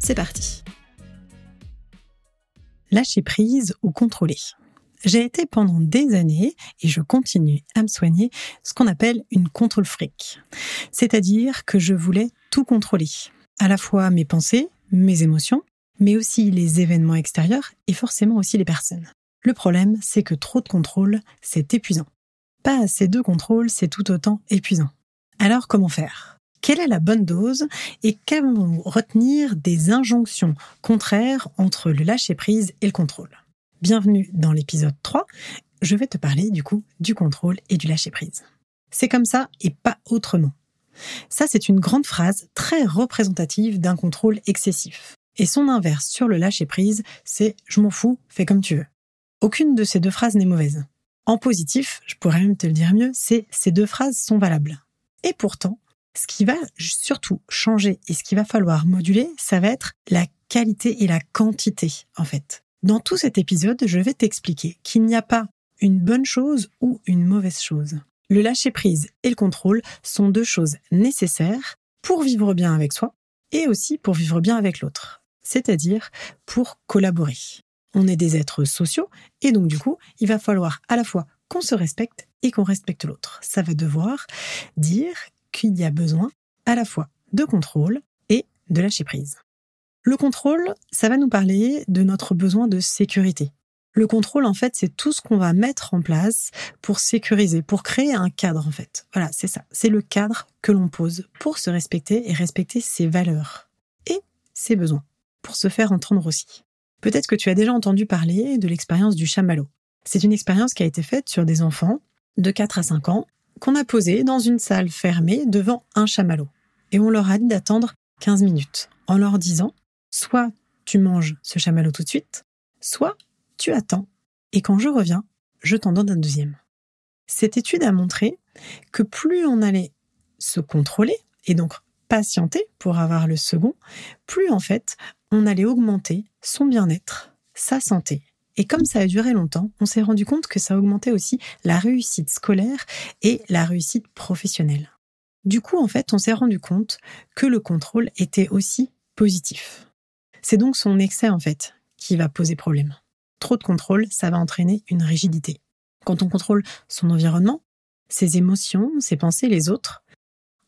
c'est parti. Lâcher prise ou contrôler. J'ai été pendant des années, et je continue à me soigner, ce qu'on appelle une contrôle fric. C'est-à-dire que je voulais tout contrôler. À la fois mes pensées, mes émotions, mais aussi les événements extérieurs et forcément aussi les personnes. Le problème, c'est que trop de contrôle, c'est épuisant. Pas assez de contrôle, c'est tout autant épuisant. Alors comment faire? Quelle est la bonne dose et qu'avons-nous retenir des injonctions contraires entre le lâcher-prise et le contrôle Bienvenue dans l'épisode 3. Je vais te parler du coup du contrôle et du lâcher-prise. C'est comme ça et pas autrement. Ça, c'est une grande phrase très représentative d'un contrôle excessif. Et son inverse sur le lâcher-prise, c'est je m'en fous, fais comme tu veux. Aucune de ces deux phrases n'est mauvaise. En positif, je pourrais même te le dire mieux, c'est ces deux phrases sont valables. Et pourtant, ce qui va surtout changer et ce qu'il va falloir moduler, ça va être la qualité et la quantité, en fait. Dans tout cet épisode, je vais t'expliquer qu'il n'y a pas une bonne chose ou une mauvaise chose. Le lâcher-prise et le contrôle sont deux choses nécessaires pour vivre bien avec soi et aussi pour vivre bien avec l'autre, c'est-à-dire pour collaborer. On est des êtres sociaux et donc du coup, il va falloir à la fois qu'on se respecte et qu'on respecte l'autre. Ça va devoir dire qu'il y a besoin à la fois de contrôle et de lâcher prise. Le contrôle, ça va nous parler de notre besoin de sécurité. Le contrôle, en fait, c'est tout ce qu'on va mettre en place pour sécuriser, pour créer un cadre, en fait. Voilà, c'est ça. C'est le cadre que l'on pose pour se respecter et respecter ses valeurs et ses besoins, pour se faire entendre aussi. Peut-être que tu as déjà entendu parler de l'expérience du chamallow. C'est une expérience qui a été faite sur des enfants de 4 à 5 ans qu'on a posé dans une salle fermée devant un chamallow. Et on leur a dit d'attendre 15 minutes, en leur disant soit tu manges ce chamallow tout de suite, soit tu attends, et quand je reviens, je t'en donne un deuxième. Cette étude a montré que plus on allait se contrôler, et donc patienter pour avoir le second, plus en fait on allait augmenter son bien-être, sa santé et comme ça a duré longtemps, on s'est rendu compte que ça augmentait aussi la réussite scolaire et la réussite professionnelle. Du coup, en fait, on s'est rendu compte que le contrôle était aussi positif. C'est donc son excès, en fait, qui va poser problème. Trop de contrôle, ça va entraîner une rigidité. Quand on contrôle son environnement, ses émotions, ses pensées, les autres,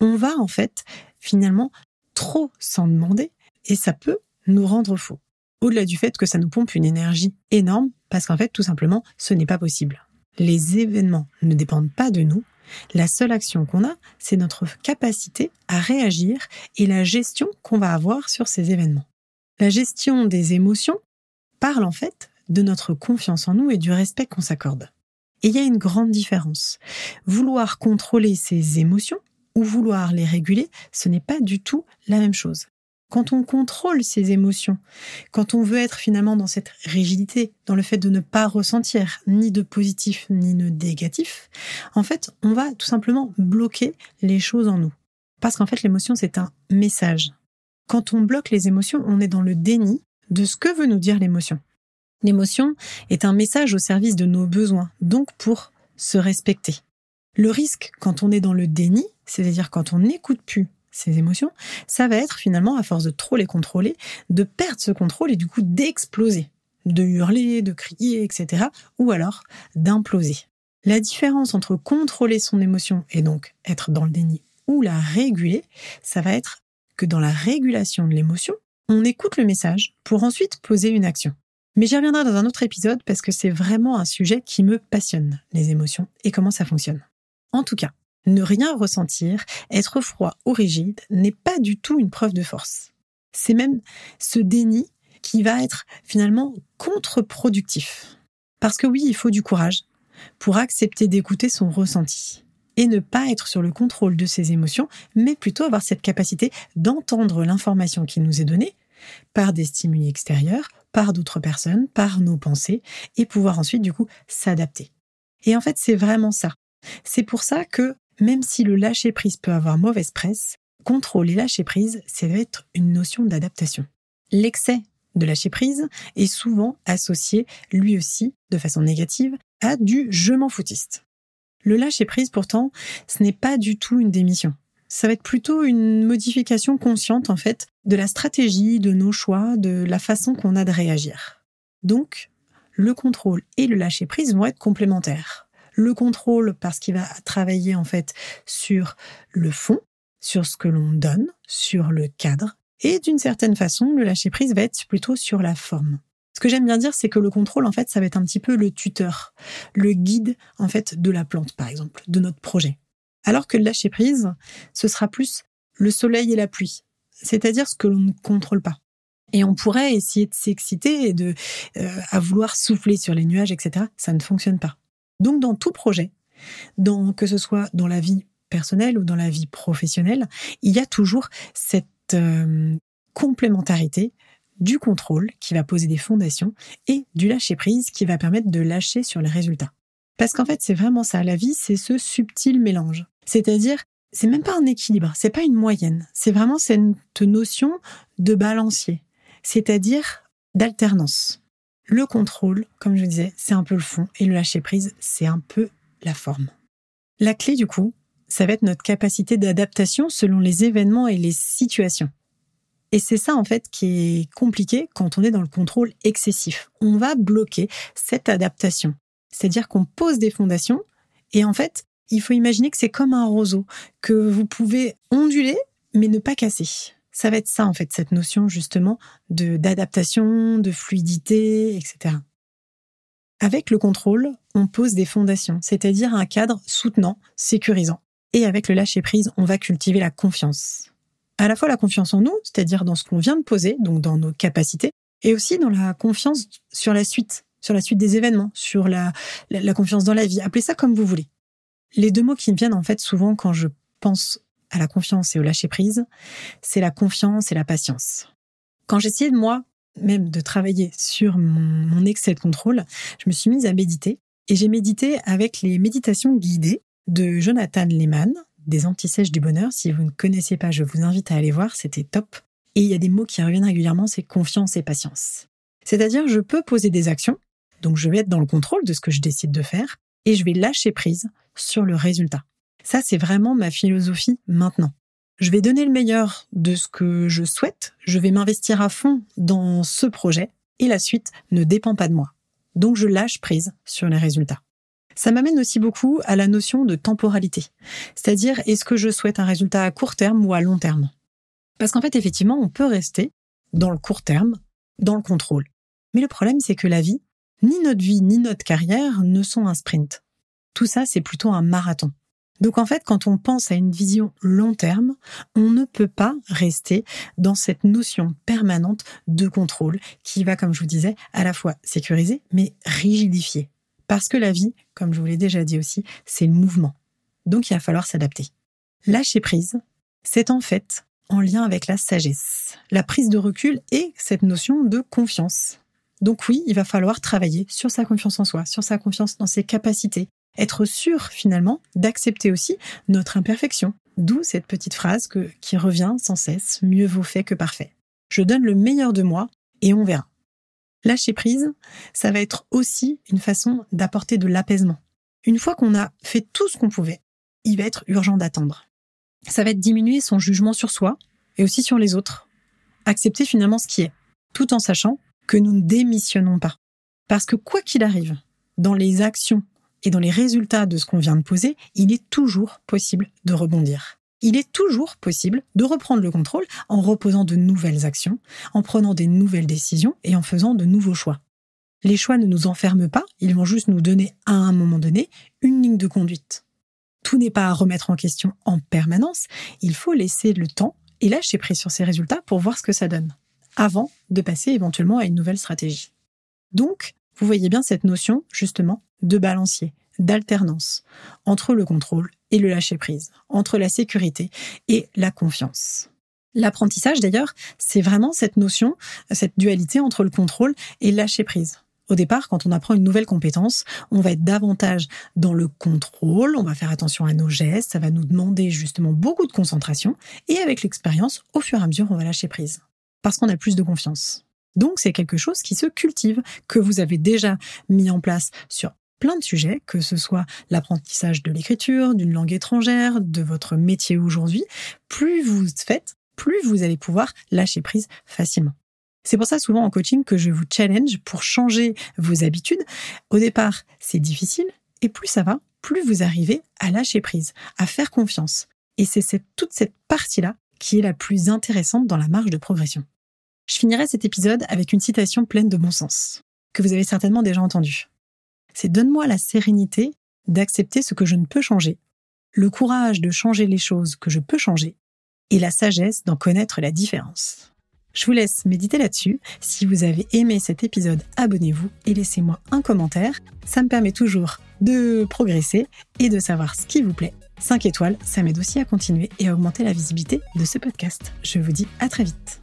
on va, en fait, finalement, trop s'en demander et ça peut nous rendre faux au-delà du fait que ça nous pompe une énergie énorme, parce qu'en fait, tout simplement, ce n'est pas possible. Les événements ne dépendent pas de nous. La seule action qu'on a, c'est notre capacité à réagir et la gestion qu'on va avoir sur ces événements. La gestion des émotions parle en fait de notre confiance en nous et du respect qu'on s'accorde. Et il y a une grande différence. Vouloir contrôler ses émotions ou vouloir les réguler, ce n'est pas du tout la même chose quand on contrôle ses émotions, quand on veut être finalement dans cette rigidité, dans le fait de ne pas ressentir ni de positif ni de négatif, en fait, on va tout simplement bloquer les choses en nous. Parce qu'en fait, l'émotion, c'est un message. Quand on bloque les émotions, on est dans le déni de ce que veut nous dire l'émotion. L'émotion est un message au service de nos besoins, donc pour se respecter. Le risque quand on est dans le déni, c'est-à-dire quand on n'écoute plus ces émotions, ça va être finalement, à force de trop les contrôler, de perdre ce contrôle et du coup d'exploser, de hurler, de crier, etc. Ou alors d'imploser. La différence entre contrôler son émotion et donc être dans le déni ou la réguler, ça va être que dans la régulation de l'émotion, on écoute le message pour ensuite poser une action. Mais j'y reviendrai dans un autre épisode parce que c'est vraiment un sujet qui me passionne, les émotions et comment ça fonctionne. En tout cas, ne rien ressentir, être froid ou rigide n'est pas du tout une preuve de force. C'est même ce déni qui va être finalement contre-productif. Parce que oui, il faut du courage pour accepter d'écouter son ressenti et ne pas être sur le contrôle de ses émotions, mais plutôt avoir cette capacité d'entendre l'information qui nous est donnée par des stimuli extérieurs, par d'autres personnes, par nos pensées, et pouvoir ensuite du coup s'adapter. Et en fait, c'est vraiment ça. C'est pour ça que même si le lâcher prise peut avoir mauvaise presse, contrôle et lâcher prise, c'est être une notion d'adaptation. L'excès de lâcher prise est souvent associé, lui aussi, de façon négative, à du je m'en foutiste. Le lâcher prise, pourtant, ce n'est pas du tout une démission. Ça va être plutôt une modification consciente, en fait, de la stratégie, de nos choix, de la façon qu'on a de réagir. Donc, le contrôle et le lâcher prise vont être complémentaires. Le contrôle parce qu'il va travailler, en fait, sur le fond, sur ce que l'on donne, sur le cadre, et d'une certaine façon, le lâcher prise va être plutôt sur la forme. Ce que j'aime bien dire, c'est que le contrôle, en fait, ça va être un petit peu le tuteur, le guide, en fait, de la plante, par exemple, de notre projet. Alors que le lâcher prise, ce sera plus le soleil et la pluie, c'est-à-dire ce que l'on ne contrôle pas. Et on pourrait essayer de s'exciter et de euh, à vouloir souffler sur les nuages, etc. Ça ne fonctionne pas. Donc, dans tout projet, que ce soit dans la vie personnelle ou dans la vie professionnelle, il y a toujours cette euh, complémentarité du contrôle qui va poser des fondations et du lâcher prise qui va permettre de lâcher sur les résultats. Parce qu'en fait, c'est vraiment ça. La vie, c'est ce subtil mélange. C'est-à-dire, c'est même pas un équilibre, c'est pas une moyenne. C'est vraiment cette notion de balancier. C'est-à-dire d'alternance. Le contrôle, comme je disais, c'est un peu le fond et le lâcher prise, c'est un peu la forme. La clé, du coup, ça va être notre capacité d'adaptation selon les événements et les situations. Et c'est ça, en fait, qui est compliqué quand on est dans le contrôle excessif. On va bloquer cette adaptation. C'est-à-dire qu'on pose des fondations et en fait, il faut imaginer que c'est comme un roseau que vous pouvez onduler mais ne pas casser. Ça va être ça, en fait, cette notion justement de d'adaptation, de fluidité, etc. Avec le contrôle, on pose des fondations, c'est-à-dire un cadre soutenant, sécurisant. Et avec le lâcher-prise, on va cultiver la confiance. À la fois la confiance en nous, c'est-à-dire dans ce qu'on vient de poser, donc dans nos capacités, et aussi dans la confiance sur la suite, sur la suite des événements, sur la, la, confiance dans la vie. Appelez ça comme vous voulez. Les deux mots qui me viennent en fait souvent quand je pense à la confiance et au lâcher-prise, c'est la confiance et la patience. Quand j'essayais de moi même de travailler sur mon, excès de contrôle, je me suis mise à méditer et j'ai médité avec les méditations guidées de Jonathan Lehman, des antisèches du bonheur. Si vous ne connaissez pas, je vous invite à aller voir, c'était top. Et il y a des mots qui reviennent régulièrement, c'est confiance et patience. C'est-à-dire, je peux poser des actions, donc je vais être dans le contrôle de ce que je décide de faire, et je vais lâcher prise sur le résultat. Ça, c'est vraiment ma philosophie maintenant. Je vais donner le meilleur de ce que je souhaite, je vais m'investir à fond dans ce projet, et la suite ne dépend pas de moi. Donc je lâche prise sur les résultats. Ça m'amène aussi beaucoup à la notion de temporalité. C'est-à-dire, est-ce que je souhaite un résultat à court terme ou à long terme? Parce qu'en fait, effectivement, on peut rester dans le court terme, dans le contrôle. Mais le problème, c'est que la vie, ni notre vie, ni notre carrière ne sont un sprint. Tout ça, c'est plutôt un marathon. Donc en fait, quand on pense à une vision long terme, on ne peut pas rester dans cette notion permanente de contrôle qui va, comme je vous disais, à la fois sécuriser, mais rigidifier. Parce que la vie, comme je vous l'ai déjà dit aussi, c'est le mouvement. Donc il va falloir s'adapter. Lâcher prise, c'est en fait en lien avec la sagesse, la prise de recul et cette notion de confiance. Donc oui, il va falloir travailler sur sa confiance en soi, sur sa confiance dans ses capacités, être sûr finalement d'accepter aussi notre imperfection. D'où cette petite phrase qui revient sans cesse, mieux vaut fait que parfait. Je donne le meilleur de moi et on verra. Lâcher prise, ça va être aussi une façon d'apporter de l'apaisement. Une fois qu'on a fait tout ce qu'on pouvait, il va être urgent d'attendre. Ça va être diminuer son jugement sur soi et aussi sur les autres. Accepter finalement ce qui est, tout en sachant que nous ne démissionnons pas. Parce que quoi qu'il arrive, dans les actions et dans les résultats de ce qu'on vient de poser, il est toujours possible de rebondir il est toujours possible de reprendre le contrôle en reposant de nouvelles actions, en prenant des nouvelles décisions et en faisant de nouveaux choix. Les choix ne nous enferment pas, ils vont juste nous donner à un moment donné une ligne de conduite. Tout n'est pas à remettre en question en permanence, il faut laisser le temps et lâcher prise sur ces résultats pour voir ce que ça donne, avant de passer éventuellement à une nouvelle stratégie. Donc, vous voyez bien cette notion, justement, de balancier, d'alternance entre le contrôle et le lâcher-prise, entre la sécurité et la confiance. L'apprentissage, d'ailleurs, c'est vraiment cette notion, cette dualité entre le contrôle et lâcher prise. Au départ, quand on apprend une nouvelle compétence, on va être davantage dans le contrôle, on va faire attention à nos gestes, ça va nous demander justement beaucoup de concentration, et avec l'expérience, au fur et à mesure, on va lâcher prise. Parce qu'on a plus de confiance. Donc c'est quelque chose qui se cultive, que vous avez déjà mis en place sur plein de sujets, que ce soit l'apprentissage de l'écriture, d'une langue étrangère, de votre métier aujourd'hui. Plus vous faites, plus vous allez pouvoir lâcher prise facilement. C'est pour ça souvent en coaching que je vous challenge pour changer vos habitudes. Au départ, c'est difficile et plus ça va, plus vous arrivez à lâcher prise, à faire confiance. Et c'est toute cette partie-là qui est la plus intéressante dans la marge de progression. Je finirai cet épisode avec une citation pleine de bon sens, que vous avez certainement déjà entendue. C'est Donne-moi la sérénité d'accepter ce que je ne peux changer, le courage de changer les choses que je peux changer, et la sagesse d'en connaître la différence. Je vous laisse méditer là-dessus. Si vous avez aimé cet épisode, abonnez-vous et laissez-moi un commentaire. Ça me permet toujours de progresser et de savoir ce qui vous plaît. 5 étoiles, ça m'aide aussi à continuer et à augmenter la visibilité de ce podcast. Je vous dis à très vite.